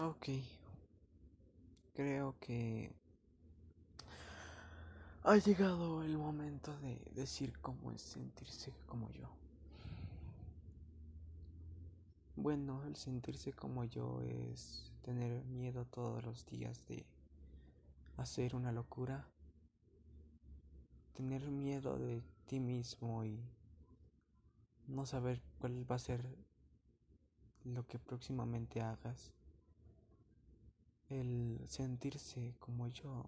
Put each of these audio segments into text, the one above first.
Ok. Creo que ha llegado el momento de decir cómo es sentirse como yo. Bueno, el sentirse como yo es tener miedo todos los días de hacer una locura, tener miedo de ti mismo y no saber cuál va a ser lo que próximamente hagas. El sentirse como yo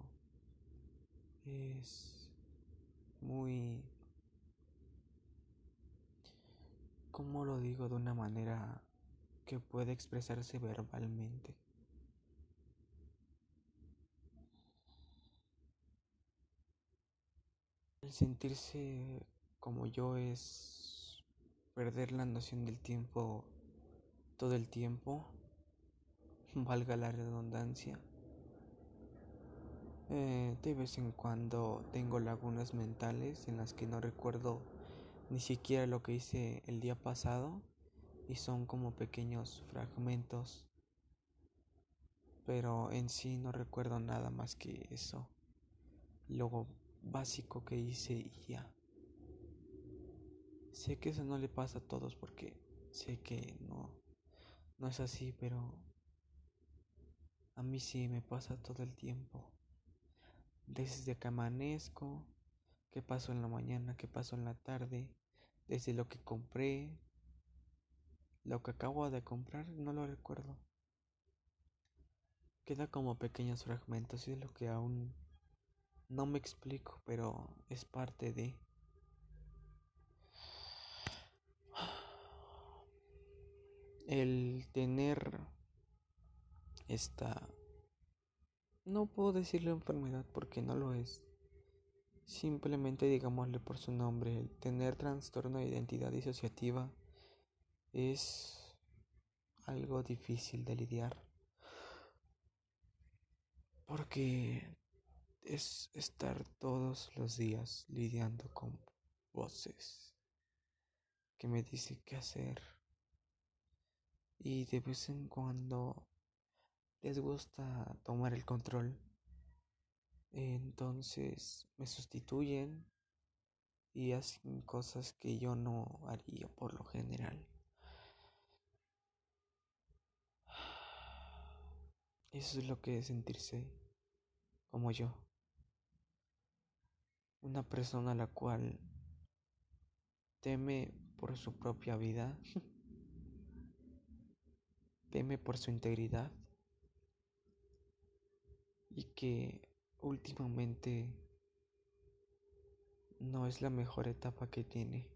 es muy, ¿cómo lo digo de una manera que puede expresarse verbalmente? El sentirse como yo es perder la noción del tiempo todo el tiempo, valga la redundancia. Eh, de vez en cuando tengo lagunas mentales en las que no recuerdo ni siquiera lo que hice el día pasado y son como pequeños fragmentos, pero en sí no recuerdo nada más que eso, lo básico que hice y ya. Sé que eso no le pasa a todos porque sé que no, no es así, pero a mí sí me pasa todo el tiempo desde que amanezco, qué pasó en la mañana, qué pasó en la tarde, desde lo que compré, lo que acabo de comprar, no lo recuerdo. Queda como pequeños fragmentos y es lo que aún no me explico, pero es parte de... El tener esta no puedo decirle enfermedad porque no lo es. Simplemente digámosle por su nombre, el tener trastorno de identidad disociativa es algo difícil de lidiar. Porque es estar todos los días lidiando con voces que me dicen qué hacer. Y de vez en cuando les gusta tomar el control. Entonces me sustituyen y hacen cosas que yo no haría por lo general. Eso es lo que es sentirse como yo. Una persona a la cual teme por su propia vida, teme por su integridad y que últimamente no es la mejor etapa que tiene.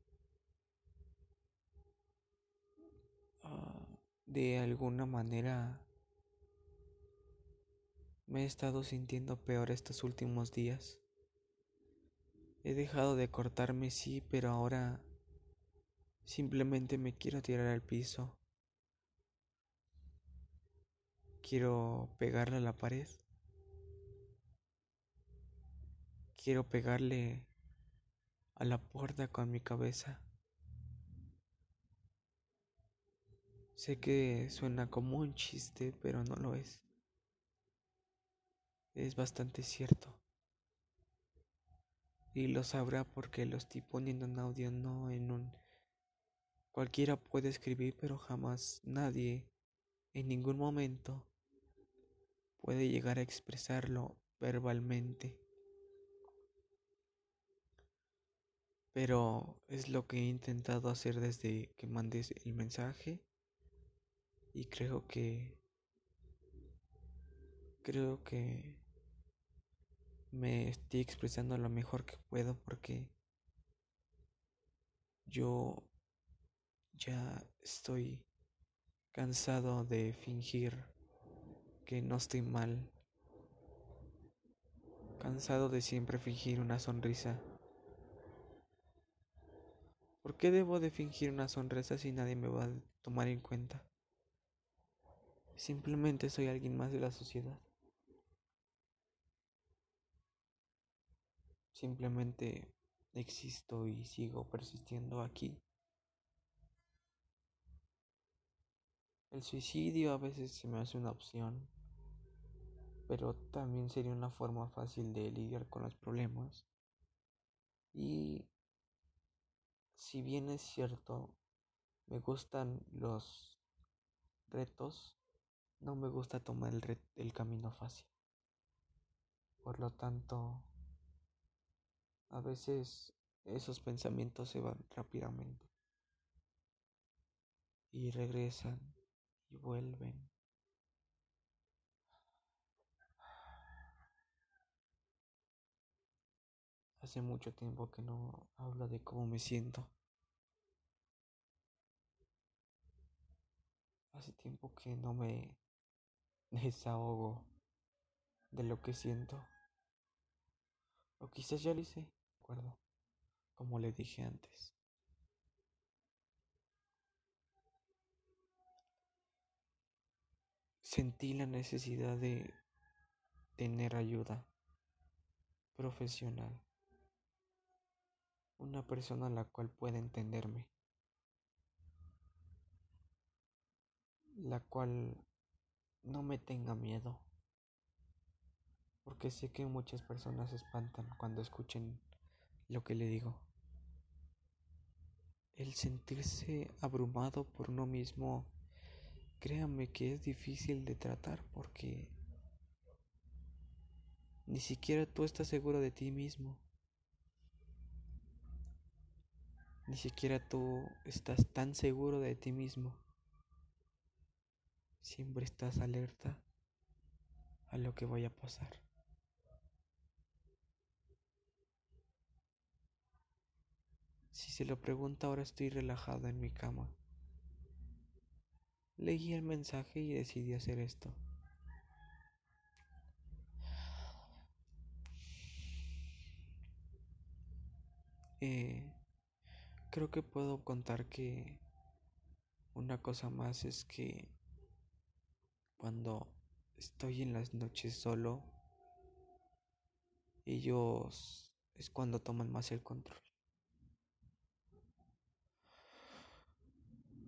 Ah, de alguna manera me he estado sintiendo peor estos últimos días. He dejado de cortarme, sí, pero ahora simplemente me quiero tirar al piso. Quiero pegarle a la pared. Quiero pegarle a la puerta con mi cabeza. Sé que suena como un chiste, pero no lo es. Es bastante cierto. Y lo sabrá porque lo estoy poniendo en audio, no en un... Cualquiera puede escribir, pero jamás nadie, en ningún momento, puede llegar a expresarlo verbalmente. Pero es lo que he intentado hacer desde que mandes el mensaje. Y creo que... Creo que me estoy expresando lo mejor que puedo porque yo ya estoy cansado de fingir que no estoy mal. Cansado de siempre fingir una sonrisa. ¿Por qué debo de fingir una sonrisa si nadie me va a tomar en cuenta? Simplemente soy alguien más de la sociedad. Simplemente existo y sigo persistiendo aquí. El suicidio a veces se me hace una opción, pero también sería una forma fácil de lidiar con los problemas. Y si bien es cierto, me gustan los retos, no me gusta tomar el, el camino fácil. Por lo tanto, a veces esos pensamientos se van rápidamente y regresan y vuelven. Hace mucho tiempo que no hablo de cómo me siento. Hace tiempo que no me desahogo de lo que siento. O quizás ya lo hice, acuerdo, como le dije antes. Sentí la necesidad de tener ayuda profesional. Una persona la cual pueda entenderme. la cual no me tenga miedo, porque sé que muchas personas se espantan cuando escuchen lo que le digo. El sentirse abrumado por uno mismo, créanme que es difícil de tratar porque ni siquiera tú estás seguro de ti mismo. Ni siquiera tú estás tan seguro de ti mismo. Siempre estás alerta a lo que vaya a pasar. Si se lo pregunta ahora estoy relajada en mi cama. Leí el mensaje y decidí hacer esto. Eh, creo que puedo contar que una cosa más es que cuando estoy en las noches solo, ellos es cuando toman más el control.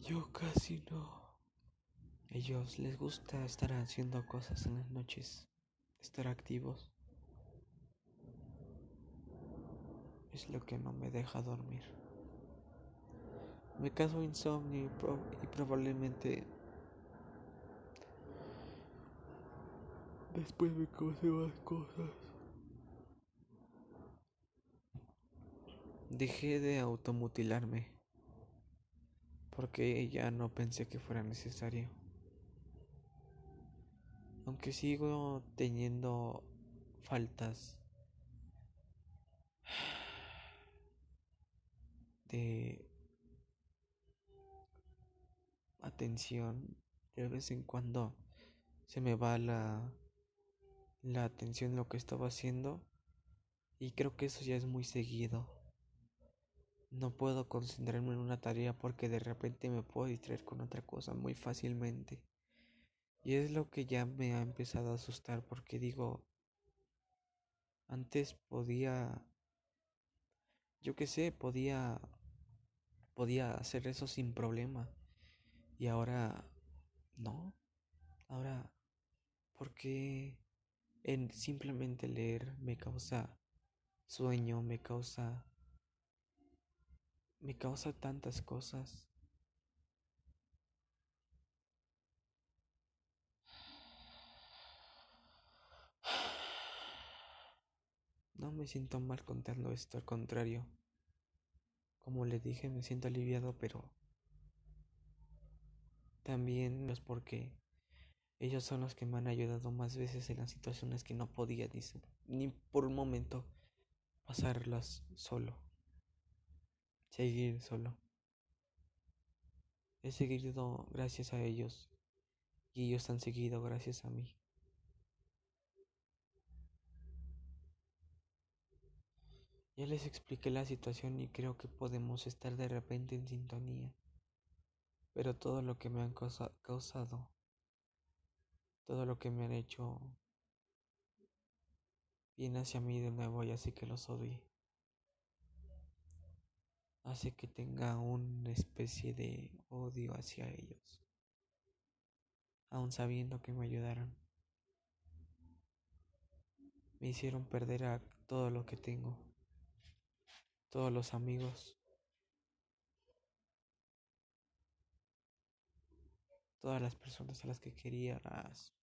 Yo casi no. Ellos les gusta estar haciendo cosas en las noches, estar activos. Es lo que no me deja dormir. Me caso insomnio y, y probablemente Después me cose más cosas. Dejé de automutilarme porque ya no pensé que fuera necesario. Aunque sigo teniendo faltas de atención, de vez en cuando se me va la la atención en lo que estaba haciendo y creo que eso ya es muy seguido. No puedo concentrarme en una tarea porque de repente me puedo distraer con otra cosa muy fácilmente. Y es lo que ya me ha empezado a asustar porque digo, antes podía, yo qué sé, podía, podía hacer eso sin problema. Y ahora, no. Ahora, ¿por qué? en simplemente leer me causa sueño, me causa me causa tantas cosas. No me siento mal contando esto, al contrario. Como le dije, me siento aliviado, pero también es porque ellos son los que me han ayudado más veces en las situaciones que no podía ni, ni por un momento pasarlas solo. Seguir solo. He seguido gracias a ellos y ellos han seguido gracias a mí. Ya les expliqué la situación y creo que podemos estar de repente en sintonía. Pero todo lo que me han causado todo lo que me han hecho viene hacia mí de nuevo y así que los odie. Hace que tenga una especie de odio hacia ellos. aun sabiendo que me ayudaron. Me hicieron perder a todo lo que tengo, todos los amigos, todas las personas a las que quería las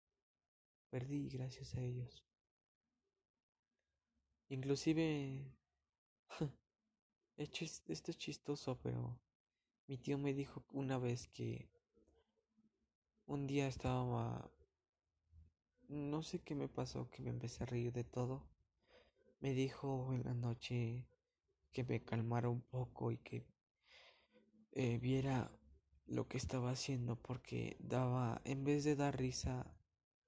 perdí gracias a ellos. Inclusive, esto es chistoso, pero mi tío me dijo una vez que un día estaba... No sé qué me pasó, que me empecé a reír de todo. Me dijo en la noche que me calmara un poco y que eh, viera lo que estaba haciendo porque daba, en vez de dar risa,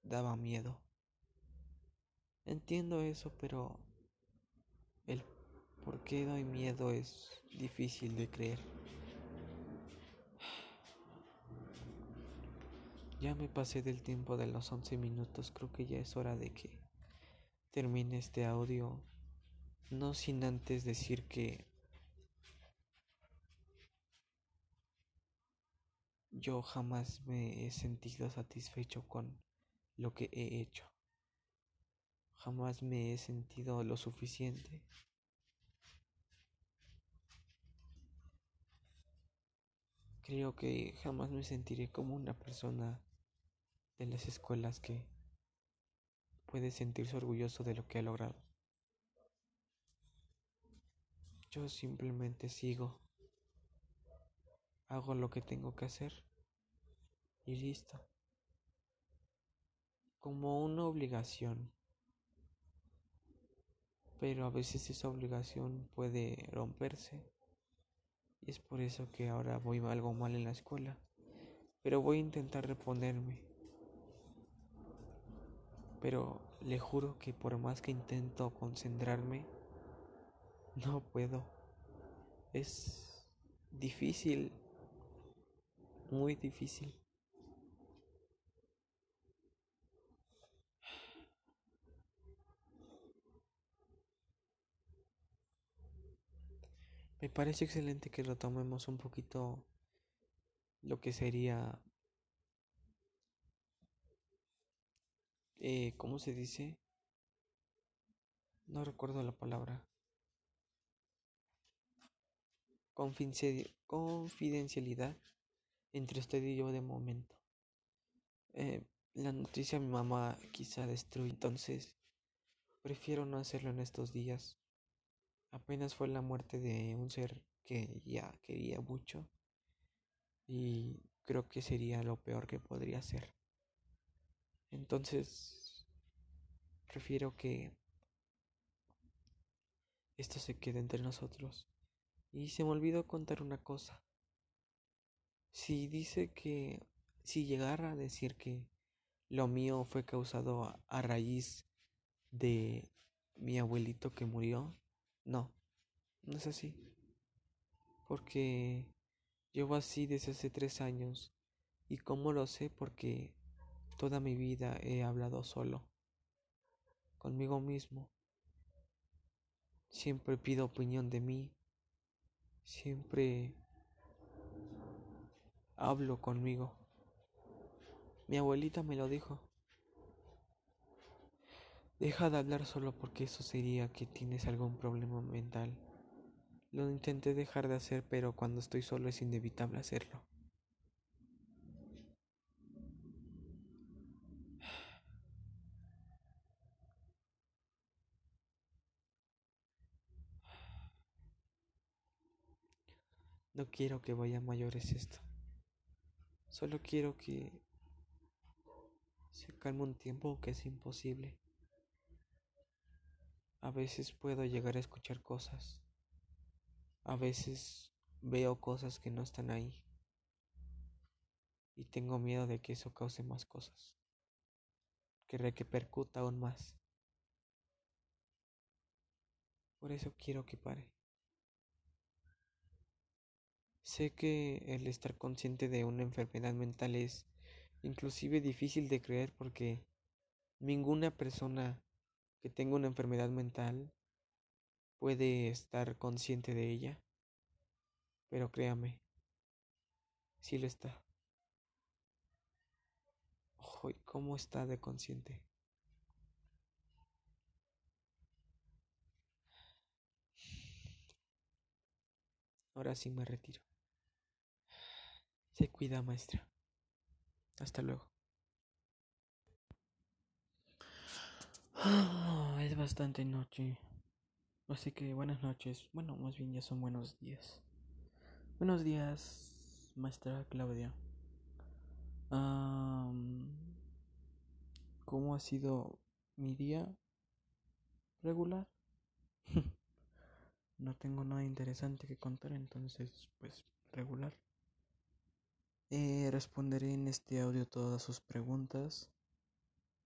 daba miedo. Entiendo eso, pero el por qué doy miedo es difícil de creer. Ya me pasé del tiempo de los 11 minutos, creo que ya es hora de que termine este audio, no sin antes decir que yo jamás me he sentido satisfecho con lo que he hecho. Jamás me he sentido lo suficiente. Creo que jamás me sentiré como una persona de las escuelas que puede sentirse orgulloso de lo que ha logrado. Yo simplemente sigo, hago lo que tengo que hacer y listo. Como una obligación. Pero a veces esa obligación puede romperse. Y es por eso que ahora voy algo mal en la escuela. Pero voy a intentar reponerme pero le juro que por más que intento concentrarme, no puedo. Es difícil, muy difícil. Me parece excelente que retomemos un poquito lo que sería eh, ¿cómo se dice? No recuerdo la palabra. Confidencialidad entre usted y yo de momento. Eh, la noticia mi mamá quizá destruye, entonces prefiero no hacerlo en estos días. Apenas fue la muerte de un ser que ya quería mucho y creo que sería lo peor que podría hacer. Entonces, prefiero que esto se quede entre nosotros. Y se me olvidó contar una cosa. Si dice que, si llegara a decir que lo mío fue causado a, raíz de mi abuelito que murió, no, no es así. Porque llevo así desde hace tres años. ¿Y cómo lo sé? Porque Toda mi vida he hablado solo, conmigo mismo. Siempre pido opinión de mí. Siempre hablo conmigo. Mi abuelita me lo dijo. Deja de hablar solo porque eso sería que tienes algún problema mental. Lo intenté dejar de hacer, pero cuando estoy solo es inevitable hacerlo. No quiero que vaya a mayores esto. Solo quiero que se calme un tiempo que es imposible. A veces puedo llegar a escuchar cosas. A veces veo cosas que no están ahí. Y tengo miedo de que eso cause más cosas. Que repercuta aún más. Por eso quiero que pare. Sé que el estar consciente de una enfermedad mental es inclusive difícil de creer porque ninguna persona que tenga una enfermedad mental puede estar consciente de ella. Pero créame, sí lo está. y cómo está de consciente. Ahora sí me retiro. Se cuida, maestra. Hasta luego. Ah, es bastante noche. Así que buenas noches. Bueno, más bien ya son buenos días. Buenos días, maestra Claudia. ¿Cómo ha sido mi día? Regular. no tengo nada interesante que contar, entonces, pues, regular. Eh, responderé en este audio todas sus preguntas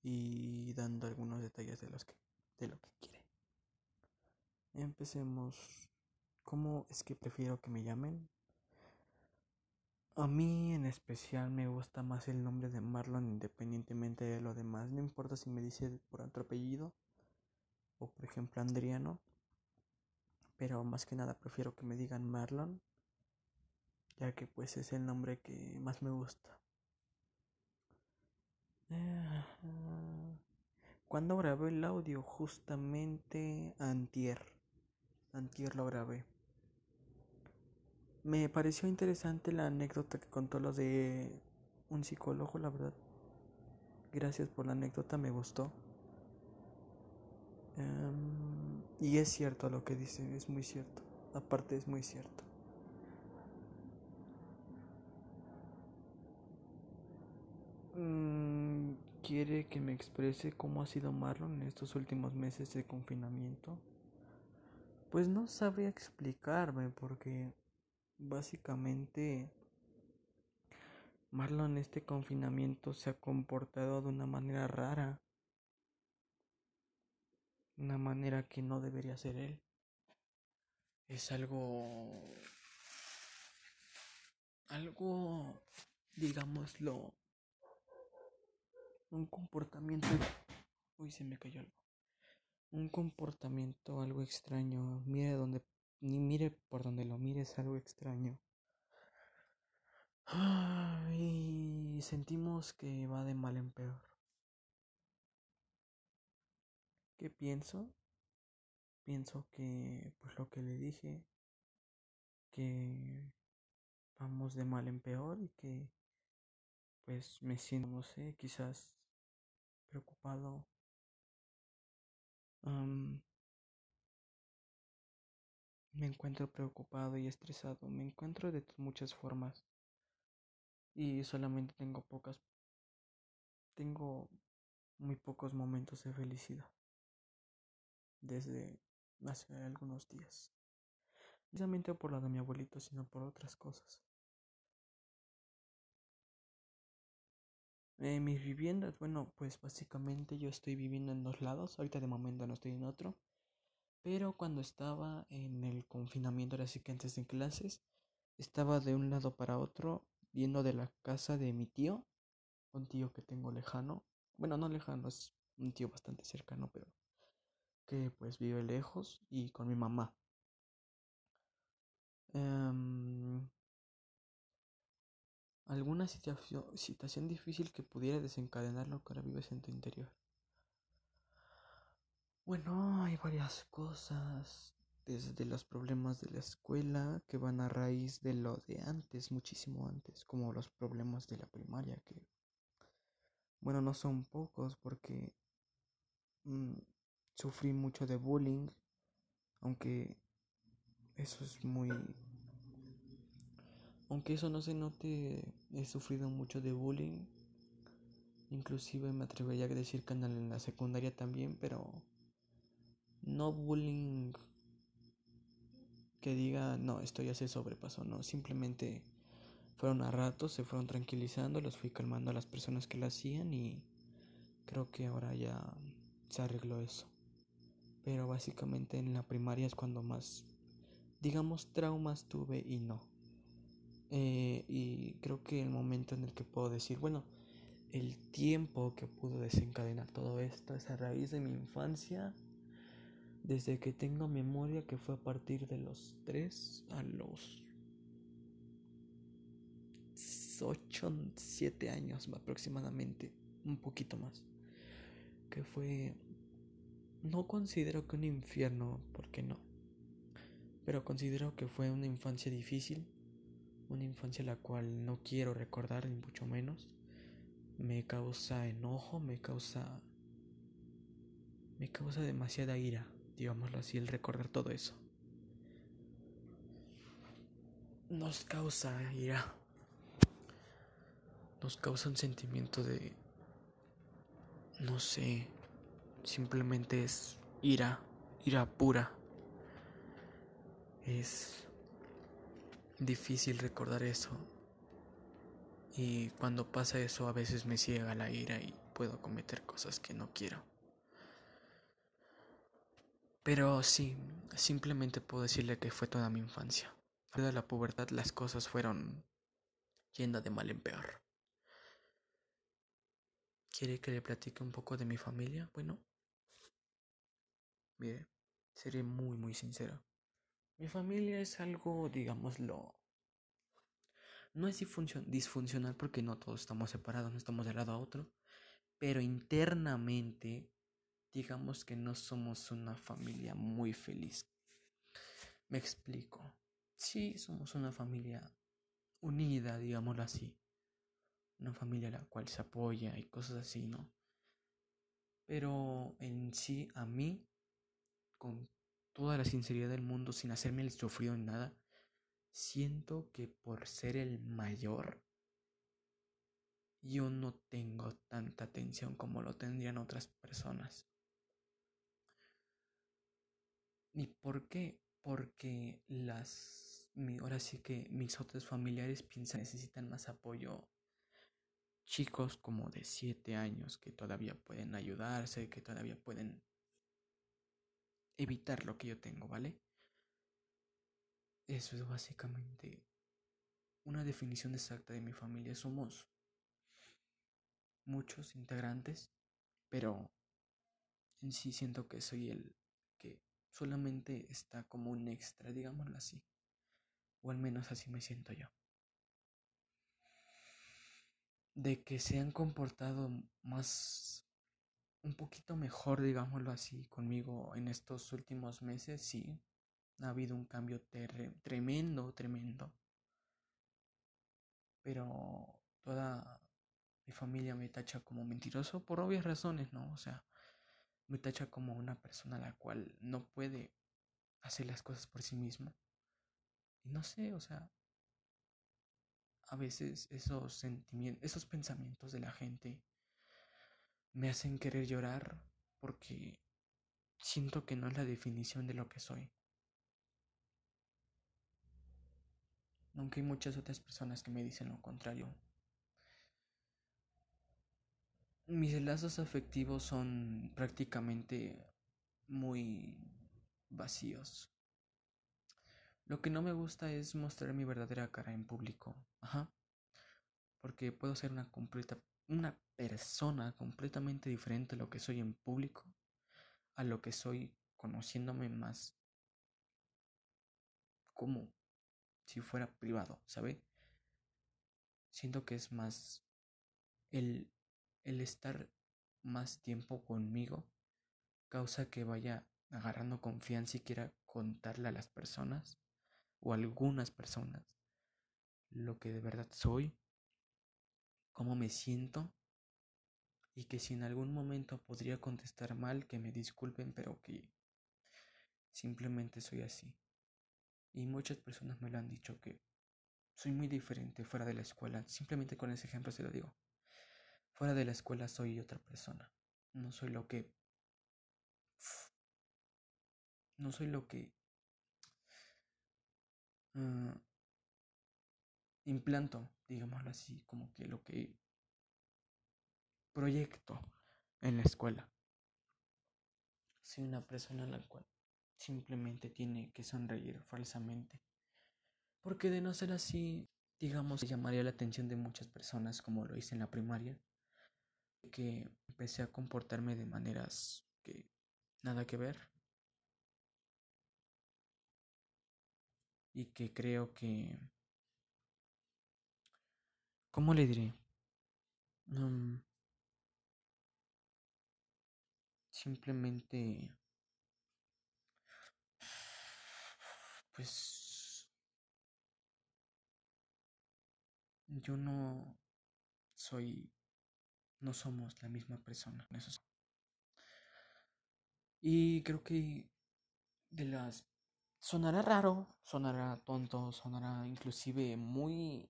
y dando algunos detalles de los que de lo que quiere. Empecemos. ¿Cómo es que prefiero que me llamen? A mí en especial me gusta más el nombre de Marlon independientemente de lo demás. No importa si me dice por otro apellido o por ejemplo Andriano. Pero más que nada prefiero que me digan Marlon ya que pues es el nombre que más me gusta. Cuando grabé el audio? Justamente antier. Antier lo grabé. Me pareció interesante la anécdota que contó lo de un psicólogo, la verdad. Gracias por la anécdota, me gustó. Em, y es cierto lo que dice, es muy cierto. Aparte es muy cierto. ¿Quiere que me exprese cómo ha sido Marlon en estos últimos meses de confinamiento? Pues no sabría explicarme porque básicamente Marlon en este confinamiento se ha comportado de una manera rara. Una manera que no debería ser él. Es algo... Algo, digámoslo, un comportamiento. Uy, se me cayó algo. Un comportamiento algo extraño. Mire donde. Ni mire por donde lo mires, algo extraño. Y sentimos que va de mal en peor. ¿Qué pienso? Pienso que, pues lo que le dije, que vamos de mal en peor y que, pues me siento, no sé, quizás preocupado. me encuentro preocupado y estresado. Me encuentro de muchas formas. Y solamente tengo pocas. Tengo muy pocos momentos de felicidad. Desde hace algunos días. Precisamente por la de mi abuelito, sino por otras cosas. Mis viviendas, bueno, pues básicamente yo estoy viviendo en dos lados, ahorita de momento no estoy en otro, pero cuando estaba en el confinamiento, ahora sí que antes de clases, estaba de un lado para otro, viendo de la casa de mi tío, un tío que tengo lejano, bueno, no lejano, es un tío bastante cercano, pero que pues vive lejos y con mi mamá. Em, alguna situación, difícil que pudiera desencadenar lo que ahora vives en tu interior. Bueno, hay varias cosas, desde los problemas de la escuela que van a raíz de lo de antes, muchísimo antes, como los problemas de la primaria, que, bueno, no son pocos porque mm, sufrí mucho de bullying, aunque eso es muy aunque eso no se note, he sufrido mucho de bullying. Inclusive me atrevería a decir que en la secundaria también, pero no bullying que diga, no, esto ya se sobrepasó, no, simplemente fueron a ratos, se fueron tranquilizando, los fui calmando a las personas que lo hacían y creo que ahora ya se arregló eso. Pero básicamente en la primaria es cuando más, digamos, traumas tuve y no. Eh, y creo que el momento en el que puedo decir, bueno, el tiempo que pudo desencadenar todo esto es a raíz de mi infancia, desde que tengo memoria, que fue a partir de los 3 a los 8, 7 años aproximadamente. un poquito más. Que fue... No considero que un infierno, porque no. Pero considero que fue una infancia difícil. Una infancia la cual no quiero recordar, ni mucho menos. Me causa enojo, me causa... Me causa demasiada ira, digámoslo así, el recordar todo eso. Nos causa ira nos causa un sentimiento de, no sé, simplemente es ira, ira pura. Es difícil recordar eso. Y cuando pasa eso a veces me ciega la ira y puedo cometer cosas que no quiero. Pero sí, simplemente puedo decirle que fue toda mi infancia. A la pubertad las cosas fueron yendo de mal en peor. ¿Quiere que le platique un poco de mi familia? Bueno, mire, seré muy, muy sincero. Mi familia es algo, digámoslo, no es disfuncional porque no todos estamos separados, no estamos de lado a otro, pero internamente, digamos que no somos una familia muy feliz. Me explico. Sí, somos una familia unida, digámoslo así una familia a la cual se apoya y cosas así, ¿no? Pero en sí, a mí, con toda la sinceridad del mundo, sin hacerme el sufrido en nada, siento que por ser el mayor, yo no tengo tanta atención como lo tendrían otras personas. ¿Y por qué? Porque las, ahora sí que mis otros familiares piensan necesitan más apoyo chicos como de 7 años que todavía pueden ayudarse, que todavía pueden evitar lo que yo tengo, ¿vale? Eso es básicamente una definición exacta de mi familia. Somos muchos integrantes, pero en sí siento que soy el que solamente está como un extra, digámoslo así. O al menos así me siento yo de que se han comportado más, un poquito mejor, digámoslo así, conmigo en estos últimos meses, sí, ha habido un cambio tremendo, tremendo. Pero toda mi familia me tacha como mentiroso por obvias razones, ¿no? O sea, me tacha como una persona a la cual no puede hacer las cosas por sí mismo. Y no sé, o sea, a veces esos sentimientos, esos pensamientos de la gente me hacen querer llorar porque siento que no es la definición de lo que soy. Aunque hay muchas otras personas que me dicen lo contrario. Mis lazos afectivos son prácticamente muy vacíos. Lo que no me gusta es mostrar mi verdadera cara en público. Ajá. Porque puedo ser una completa una persona completamente diferente a lo que soy en público, a lo que soy conociéndome más como si fuera privado, ¿sabe? Siento que es más el, el estar más tiempo conmigo causa que vaya agarrando confianza y quiera contarle a las personas o algunas personas lo que de verdad soy, cómo me siento y que si en algún momento podría contestar mal, que me disculpen, pero que simplemente soy así. Y muchas personas me lo han dicho que soy muy diferente fuera de la escuela. Simplemente con ese ejemplo se lo digo. Fuera de la escuela soy otra persona. No soy lo que... No soy lo que uh, implanto, digámoslo así, como que lo que proyecto en la escuela. Soy una persona en la cual simplemente tiene que sonreír falsamente. Porque de no ser así, digamos, llamaría la atención de muchas personas como lo hice en la primaria. Que empecé a comportarme de maneras que nada que ver. y que creo que... ¿Cómo le diré? Mm, simplemente pues yo no soy no somos la misma persona eso y creo que de las sonará raro sonará tonto sonará inclusive muy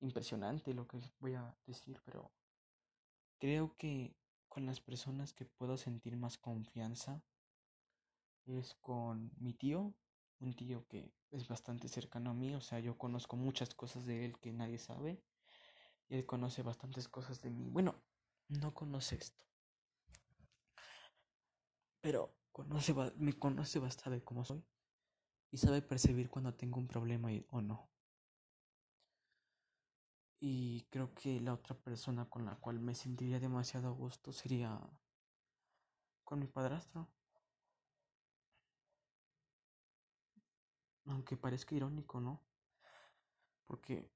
impresionante lo que voy a decir pero creo que con las personas que puedo sentir más confianza es con mi tío, un tío que es bastante cercano a mí, o sea, yo conozco muchas cosas de él que nadie sabe y él conoce bastantes cosas de mí. Bueno, no conoce esto, pero conoce, me conoce bastante cómo soy y sabe percibir cuando tengo un problema o no. Y creo que la otra persona con la cual me sentiría demasiado a gusto sería con mi padrastro. Aunque parezca irónico, ¿no? Porque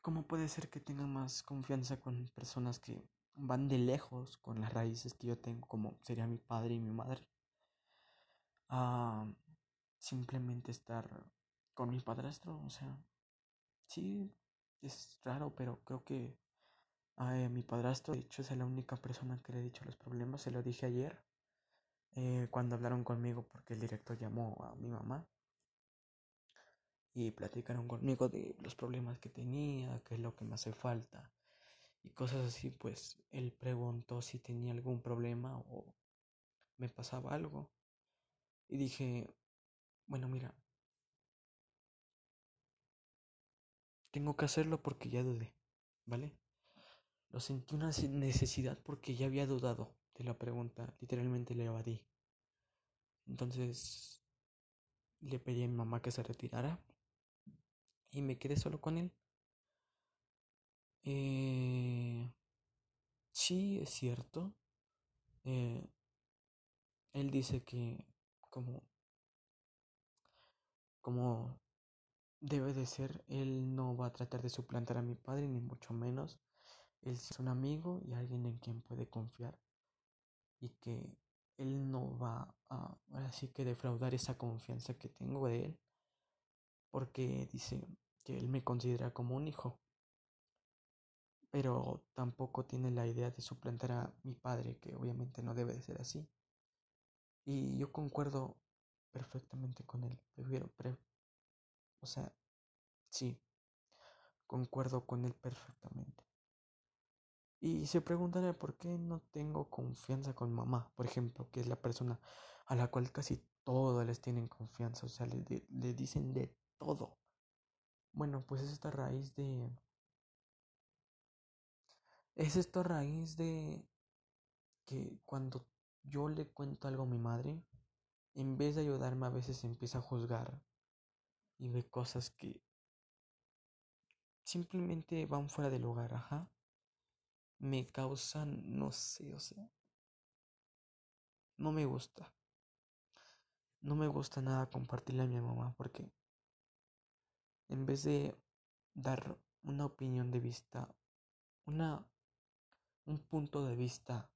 ¿cómo puede ser que tenga más confianza con personas que van de lejos con las raíces que yo tengo, como sería mi padre y mi madre? A simplemente estar con mi padrastro, o sea, sí, es raro, pero creo que a mi padrastro, de hecho, es la única persona que le he dicho los problemas. Se lo dije ayer eh, cuando hablaron conmigo porque el director llamó a mi mamá y platicaron conmigo de los problemas que tenía, qué es lo que me hace falta y cosas así. Pues él preguntó si tenía algún problema o me pasaba algo. Y dije, bueno, mira, Tengo que hacerlo porque ya dudé, ¿vale? Lo sentí una necesidad porque ya había dudado de la pregunta, literalmente le evadí. Entonces le pedí a mi mamá que se retirara y me quedé solo con él. Eh, sí, es cierto. Eh, él dice que como, como debe de ser, él no va a tratar de suplantar a mi padre, ni mucho menos. Él es un amigo y alguien en quien puede confiar. Y que él no va a, así que defraudar esa confianza que tengo de él. Porque dice que él me considera como un hijo. Pero tampoco tiene la idea de suplantar a mi padre, que obviamente no debe de ser así. Y yo concuerdo perfectamente con él. Prefiero, o sea, sí, concuerdo con él perfectamente. Y se preguntará por qué no tengo confianza con mamá, por ejemplo, que es la persona a la cual casi todos les tienen confianza, o sea, le, le dicen de todo. Bueno, pues es esta raíz de... Es esta raíz de que cuando yo le cuento algo a mi madre, en vez de ayudarme a veces empieza a juzgar y ve cosas que simplemente van fuera del lugar, ajá. Me causan, no sé, o sea, no me gusta. No me gusta nada compartirle a mi mamá porque en vez de dar una opinión de vista, una un punto de vista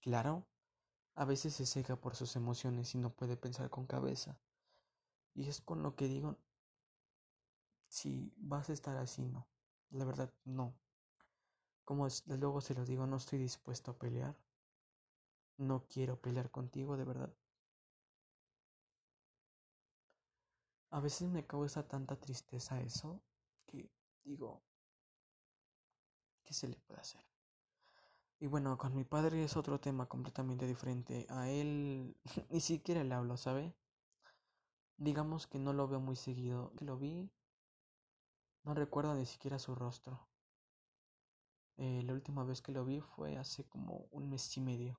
claro, a veces se cega por sus emociones y no puede pensar con cabeza. Y es con lo que digo, si vas a estar así, no. La verdad, no. Como luego se lo digo, no estoy dispuesto a pelear. No quiero pelear contigo, de verdad. A veces me causa tanta tristeza eso que digo, ¿qué se le puede hacer? Y bueno, con mi padre es otro tema completamente diferente. A él ni siquiera le hablo, ¿sabe? Digamos que no lo veo muy seguido. Lo vi no recuerdo ni siquiera su rostro. Eh, la última vez que lo vi fue hace como un mes y medio.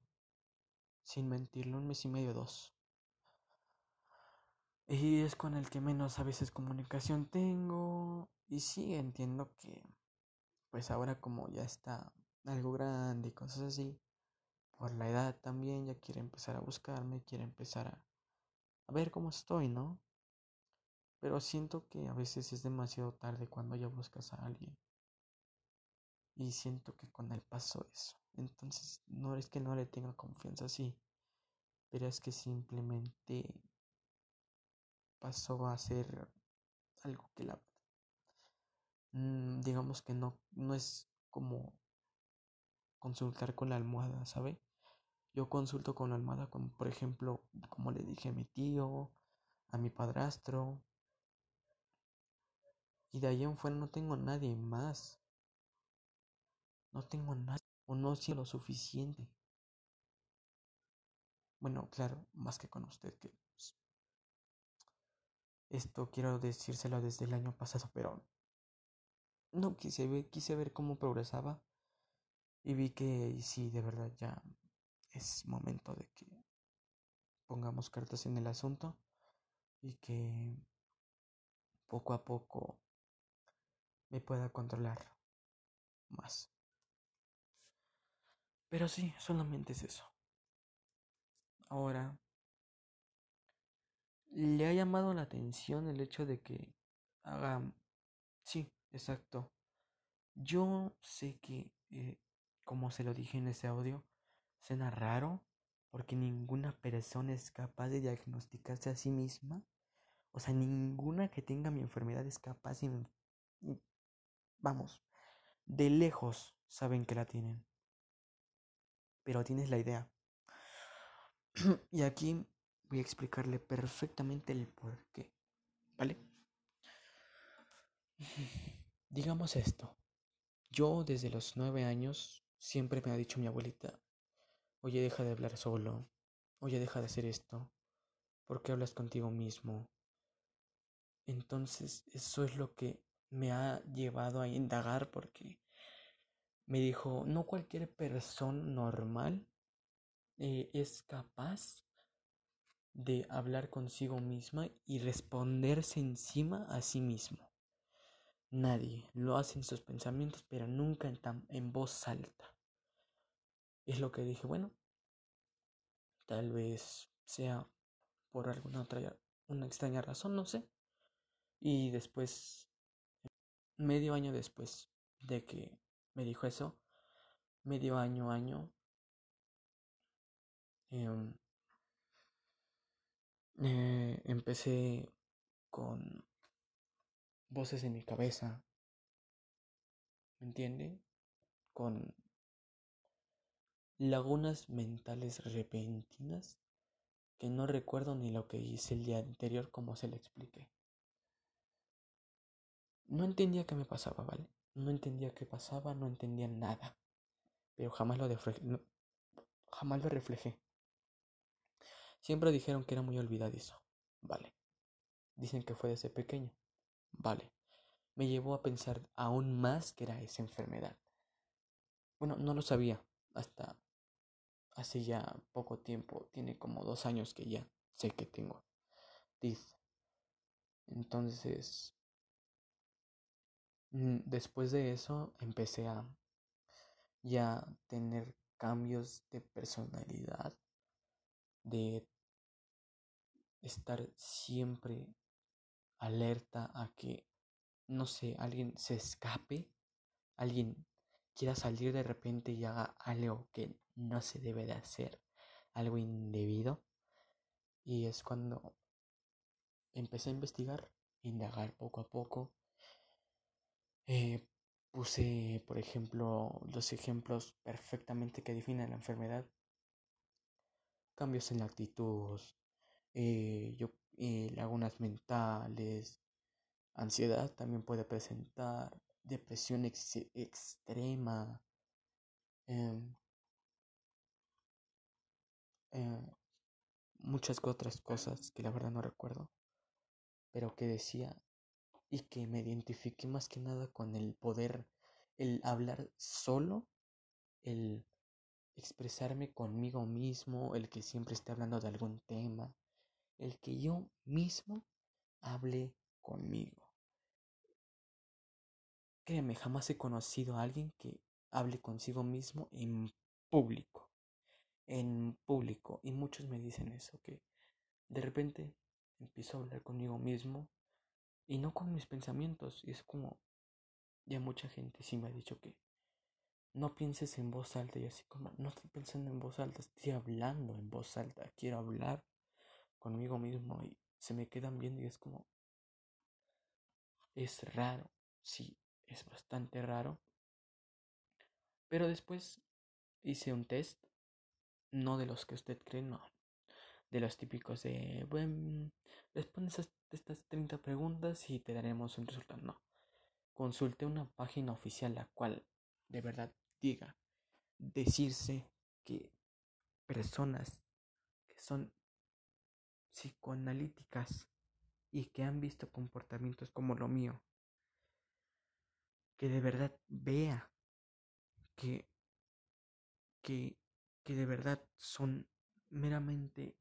Sin mentirlo, un mes y medio, dos. Y es con el que menos a veces comunicación tengo. Y sí, entiendo que pues ahora como ya está algo grande y cosas así, por la edad también ya quiere empezar a buscarme, quiere empezar a, a ver cómo estoy, ¿no? Pero siento que a veces es demasiado tarde cuando ya buscas a alguien. Y siento que con él pasó eso. Entonces, no es que no le tenga confianza, sí, pero es que simplemente pasó a ser algo que la mm, digamos que no no es como consultar con la almohada, ¿sabe? Yo consulto con la almohada, como por ejemplo, como le dije a mi tío, a mi padrastro, y de ahí en fuera no tengo nadie más. No tengo nada, o no sido lo suficiente. Bueno, claro, más que con usted, que pues, esto quiero decírselo desde el año pasado, pero no quise ver, quise ver cómo progresaba y vi que sí, de verdad ya es momento de que pongamos cartas en el asunto y que poco a poco me pueda controlar más. Pero sí, solamente es eso. Ahora, le ha llamado la atención el hecho de que haga... Sí, exacto. Yo sé que, eh, como se lo dije en ese audio, suena raro porque ninguna persona es capaz de diagnosticarse a sí misma. O sea, ninguna que tenga mi enfermedad es capaz y, vamos, de lejos saben que la tienen. Pero tienes la idea. y aquí voy a explicarle perfectamente el por qué. ¿Vale? Digamos esto. Yo desde los nueve años siempre me ha dicho mi abuelita, oye, deja de hablar solo, oye, deja de hacer esto, ¿por qué hablas contigo mismo? Entonces eso es lo que me ha llevado a indagar porque me dijo, no cualquier persona normal eh, es capaz de hablar consigo misma y responderse encima a sí mismo. Nadie lo hace en sus pensamientos, pero nunca en, en voz alta. Es lo que dije, bueno, tal vez sea por alguna otra, una extraña razón, no sé. Y después, medio año después de que me dijo eso, medio año, año, Em, eh, empecé con voces en mi cabeza, ¿me entiende? Con lagunas mentales repentinas que no recuerdo ni lo que hice el día anterior como se le expliqué. No entendía qué me pasaba, ¿vale? No entendía qué pasaba, no entendía nada. Pero jamás lo, jamás lo reflejé. Siempre dijeron que era muy olvidadizo. Vale. Dicen que fue desde pequeño. Vale. Me llevó a pensar aún más que era esa enfermedad. Bueno, no lo sabía hasta hace ya poco tiempo. Tiene como dos años que ya sé que tengo TIF. Entonces, después de eso empecé a ya tener cambios de personalidad, de estar siempre alerta a que, no sé, alguien se escape, alguien quiera salir de repente y haga algo que no se debe de hacer, algo indebido. Y es cuando empecé a investigar, indagar poco a poco. Eh, puse, por ejemplo, los ejemplos perfectamente que definen la enfermedad. Cambios en la actitud, eh, yo, eh, lagunas mentales, ansiedad también puede presentar, depresión extrema, em, em, muchas otras cosas que la verdad no recuerdo, pero que decía y que me identifiqué más que nada con el poder, el hablar solo, el expresarme conmigo mismo, el que siempre esté hablando de algún tema, el que yo mismo hable conmigo. Créeme, jamás he conocido a alguien que hable consigo mismo en público. En público. Y muchos me dicen eso, que de repente empiezo a hablar conmigo mismo y no con mis pensamientos. Y es como, ya mucha gente sí me ha dicho que no pienses en voz alta y así como, no estoy pensando en voz alta, estoy hablando en voz alta, quiero hablar conmigo mismo y se me quedan viendo y es como, es raro, sí, es bastante raro. Pero después hice un test, no de los que usted cree, no, de los típicos de, bueno, responde estas 30 preguntas y te daremos un resultado. No, consulté una página oficial la cual de verdad diga, decirse que personas que son psicoanalíticas y que han visto comportamientos como lo mío, que de verdad vea que, que de verdad son meramente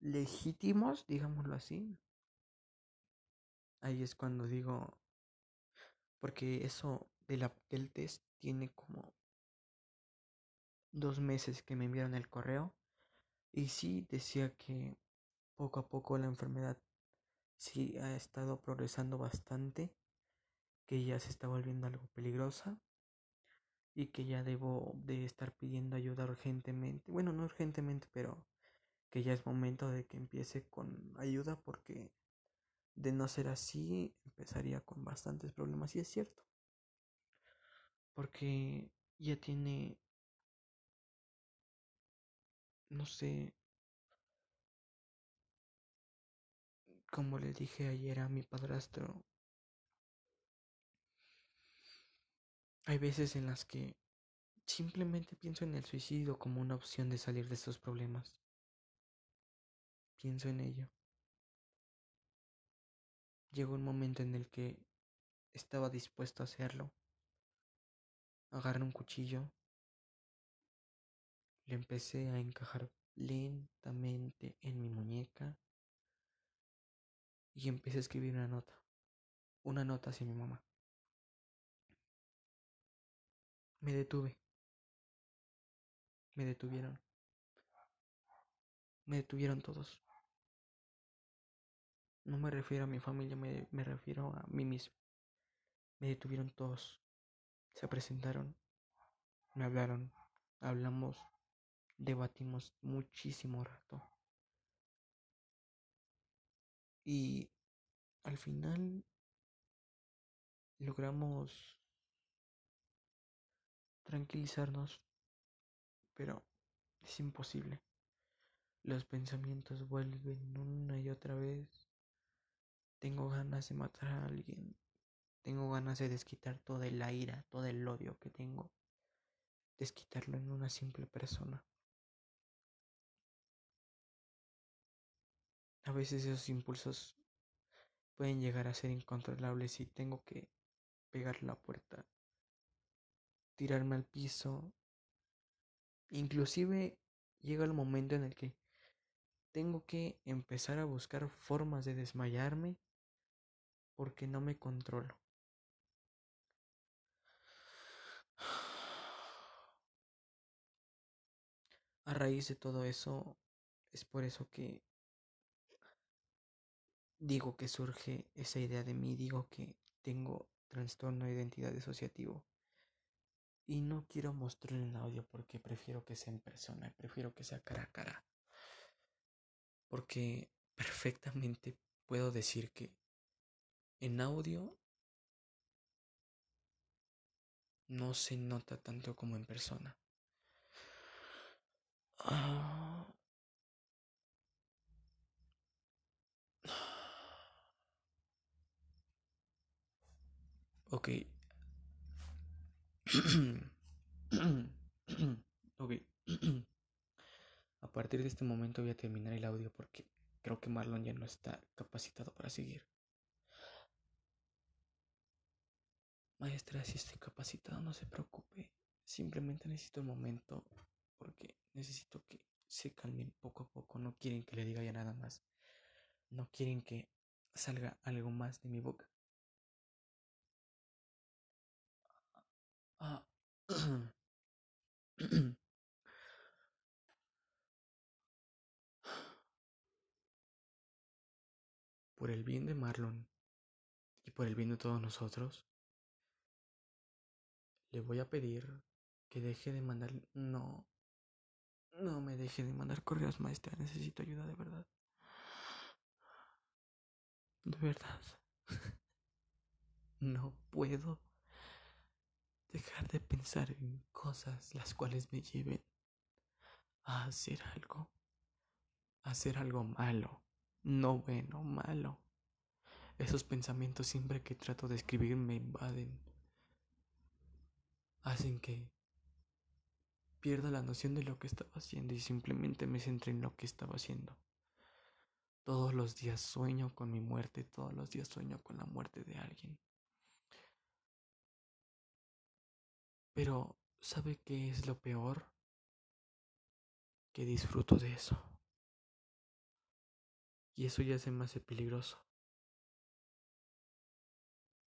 legítimos, digámoslo así. Ahí es cuando digo, porque eso de la, del test tiene como dos meses que me enviaron el correo y sí decía que poco a poco la enfermedad sí ha estado progresando bastante, que ya se está volviendo algo peligrosa y que ya debo de estar pidiendo ayuda urgentemente. Bueno, no urgentemente, pero que ya es momento de que empiece con ayuda porque de no ser así empezaría con bastantes problemas y es cierto. Porque ya tiene, no sé, como le dije ayer a mi padrastro, hay veces en las que simplemente pienso en el suicidio como una opción de salir de estos problemas. Pienso en ello. Llegó un momento en el que estaba dispuesto a hacerlo. Agarré un cuchillo. Le empecé a encajar lentamente en mi muñeca. Y empecé a escribir una nota. Una nota hacia mi mamá. Me detuve. Me detuvieron. Me detuvieron todos. No me refiero a mi familia, me, me refiero a mí mismo. Me detuvieron todos. Se presentaron. Me hablaron. Hablamos. Debatimos muchísimo rato. Y al final logramos tranquilizarnos, pero es imposible. Los pensamientos vuelven una y otra vez. Tengo ganas de matar a alguien. Tengo ganas de desquitar toda la ira, todo el odio que tengo. Desquitarlo en una simple persona. A veces esos impulsos pueden llegar a ser incontrolables y tengo que pegar la puerta, tirarme al piso. Inclusive llega el momento en el que tengo que empezar a buscar formas de desmayarme porque no me controlo. A raíz de todo eso, es por eso que digo que surge esa idea de mí, digo que tengo trastorno de identidad disociativo. Y no quiero mostrar en audio porque prefiero que sea en persona, prefiero que sea cara a cara. Porque perfectamente puedo decir que en audio no se nota tanto como en persona. Ah. Ok. ok. A partir de este momento voy a terminar el audio porque creo que Marlon ya no está capacitado para seguir. Maestra, si estoy capacitado, no se preocupe. Simplemente necesito un momento porque necesito que se calmen poco a poco. No quieren que le diga ya nada más. No quieren que salga algo más de mi boca. Ah. por el bien de Marlon y por el bien de todos nosotros, le voy a pedir que deje de mandar... No. No me deje de mandar correos, maestra. Necesito ayuda de verdad. De verdad. No puedo dejar de pensar en cosas las cuales me lleven a hacer algo. A hacer algo malo. No bueno, malo. Esos pensamientos siempre que trato de escribir me invaden. Hacen que pierda la noción de lo que estaba haciendo y simplemente me centre en lo que estaba haciendo. Todos los días sueño con mi muerte, todos los días sueño con la muerte de alguien. Pero, ¿sabe qué es lo peor? Que disfruto de eso. Y eso ya se me hace peligroso.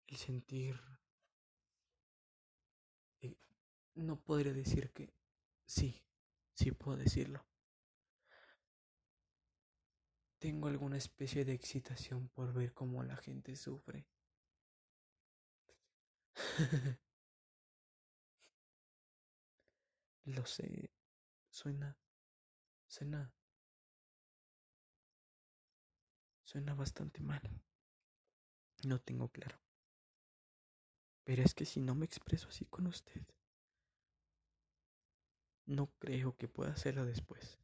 El sentir... Eh, no podría decir que sí, sí puedo decirlo. Tengo alguna especie de excitación por ver cómo la gente sufre. Lo sé, suena, suena, suena bastante mal. No tengo claro. Pero es que si no me expreso así con usted, no creo que pueda hacerlo después.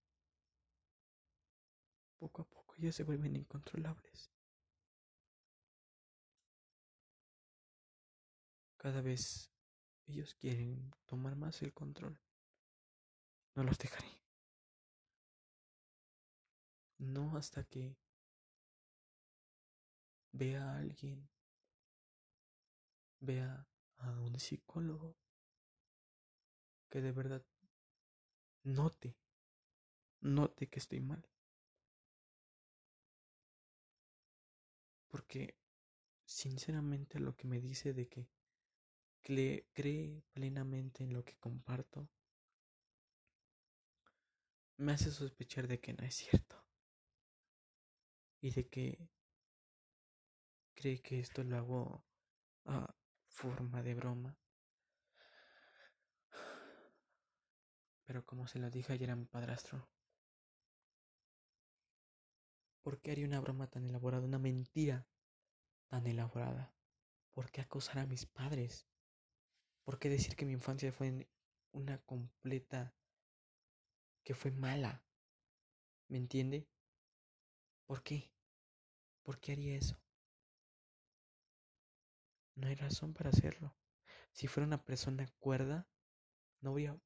Poco a poco ya se vuelven incontrolables. Cada vez ellos quieren tomar más el control. No los dejaré. No hasta que vea a alguien, vea a un psicólogo que de verdad note, note que estoy mal. Porque sinceramente lo que me dice de que cree plenamente en lo que comparto, me hace sospechar de que no es cierto. Y de que cree que esto lo hago a forma de broma. Pero como se lo dije ayer a mi padrastro, ¿por qué haría una broma tan elaborada, una mentira tan elaborada? ¿Por qué acusar a mis padres? ¿Por qué decir que mi infancia fue una completa que fue mala. ¿Me entiende? ¿Por qué? ¿Por qué haría eso? No hay razón para hacerlo. Si fuera una persona cuerda, no habría,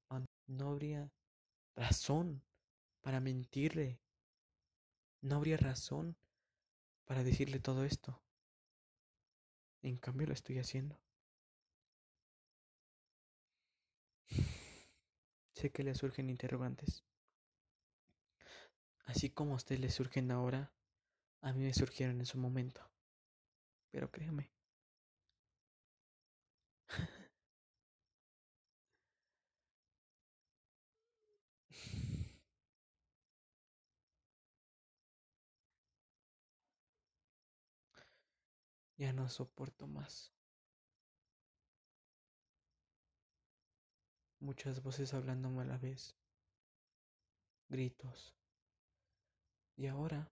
no habría razón para mentirle. No habría razón para decirle todo esto. En cambio lo estoy haciendo. Sé que le surgen interrogantes. Así como a usted le surgen ahora, a mí me surgieron en su momento. Pero créame. Ya no soporto más. muchas voces hablándome a la vez, gritos. Y ahora,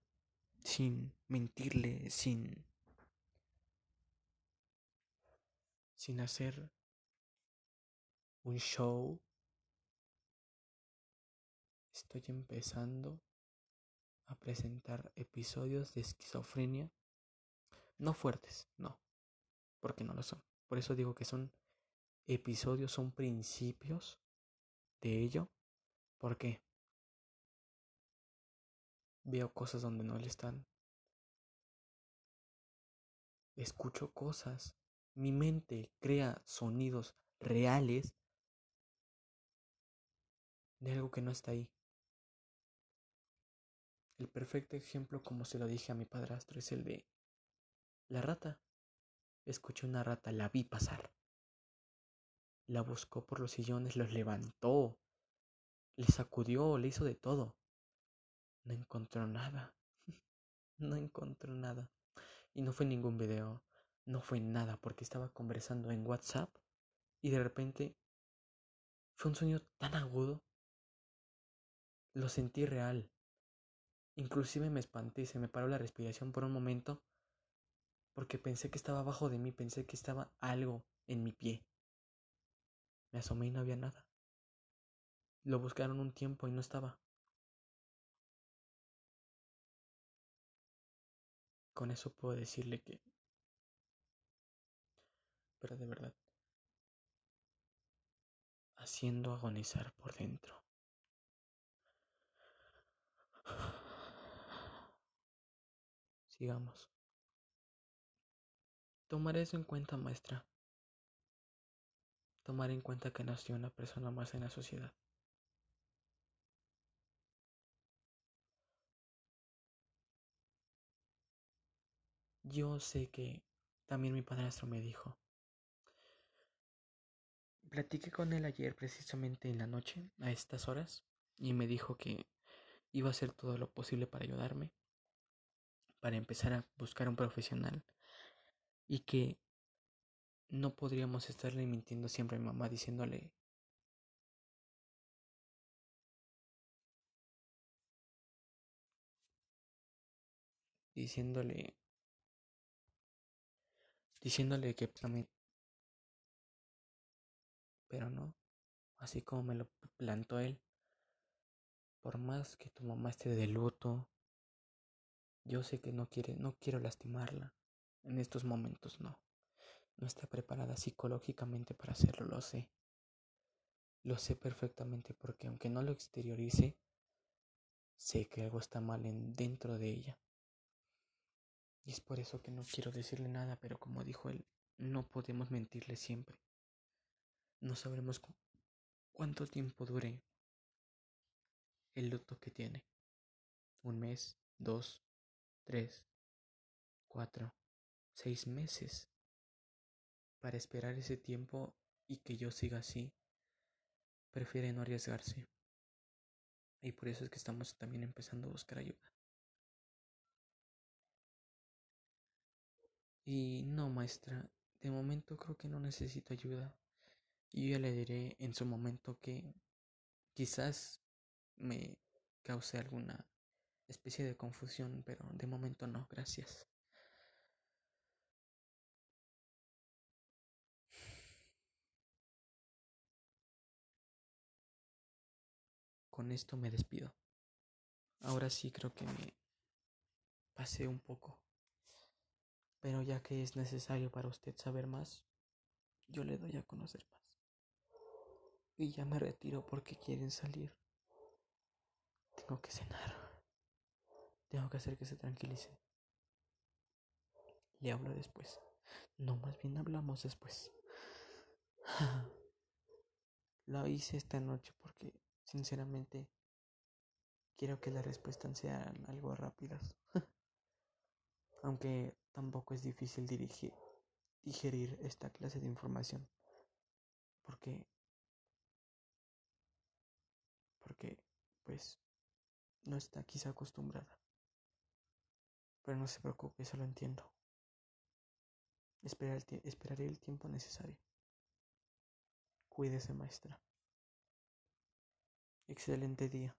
sin mentirle, sin sin hacer un show, estoy empezando a presentar episodios de esquizofrenia, no fuertes, no, porque no lo son. Por eso digo que son episodios son principios de ello. porque Veo cosas donde no le están. Escucho cosas. Mi mente crea sonidos reales de algo que no está ahí. El perfecto ejemplo, como se lo dije a mi padrastro, es el de la rata. Escuché una rata, la vi pasar. La buscó por los sillones, los levantó, le sacudió, le hizo de todo. No encontró nada. no encontró nada. Y no fue ningún video, no fue nada, porque estaba conversando en WhatsApp y de repente Fue un sueño tan agudo. Lo sentí real. Inclusive me espanté, se me paró la respiración por un momento porque pensé que estaba abajo de mí, pensé que estaba algo en mi pie. Me asomé y no había nada. Lo buscaron un tiempo y no estaba. Con eso puedo decirle que... Pero de verdad. Haciendo agonizar por dentro. Sigamos. Tomaré eso en cuenta, maestra. Tomar en cuenta que nació una persona más en la sociedad. Yo sé que también mi padrastro me dijo. Platiqué con él ayer precisamente en la noche, a estas horas, y me dijo que iba a hacer todo lo posible para ayudarme, para empezar a buscar un profesional, y que no podríamos estarle mintiendo siempre a mi mamá diciéndole diciéndole diciéndole que también pero no así como me lo plantó él por más que tu mamá esté de luto yo sé que no quiere no quiero lastimarla en estos momentos no no está preparada psicológicamente para hacerlo, lo sé. Lo sé perfectamente porque aunque no lo exteriorice, sé que algo está mal en, dentro de ella. Y es por eso que no quiero decirle nada, pero como dijo él, no podemos mentirle siempre. No sabremos cu cuánto tiempo dure el luto que tiene. Un mes, dos, tres, cuatro, seis meses para esperar ese tiempo y que yo siga así, prefiere no arriesgarse. Y por eso es que estamos también empezando a buscar ayuda. Y no, maestra, de momento creo que no necesito ayuda. Yo ya le diré en su momento que quizás me cause alguna especie de confusión, pero de momento no, gracias. Con esto me despido. Ahora sí creo que me pasé un poco. Pero ya que es necesario para usted saber más, yo le doy a conocer más. Y ya me retiro porque quieren salir. Tengo que cenar. Tengo que hacer que se tranquilice. Le hablo después. No, más bien hablamos después. Lo hice esta noche porque Sinceramente, quiero que las respuestas sean algo rápidas. Aunque tampoco es difícil dirigir, digerir esta clase de información. Porque, porque, pues, no está quizá acostumbrada. Pero no se preocupe, eso lo entiendo. esperaré el tiempo necesario. Cuídese, maestra. Excelente día.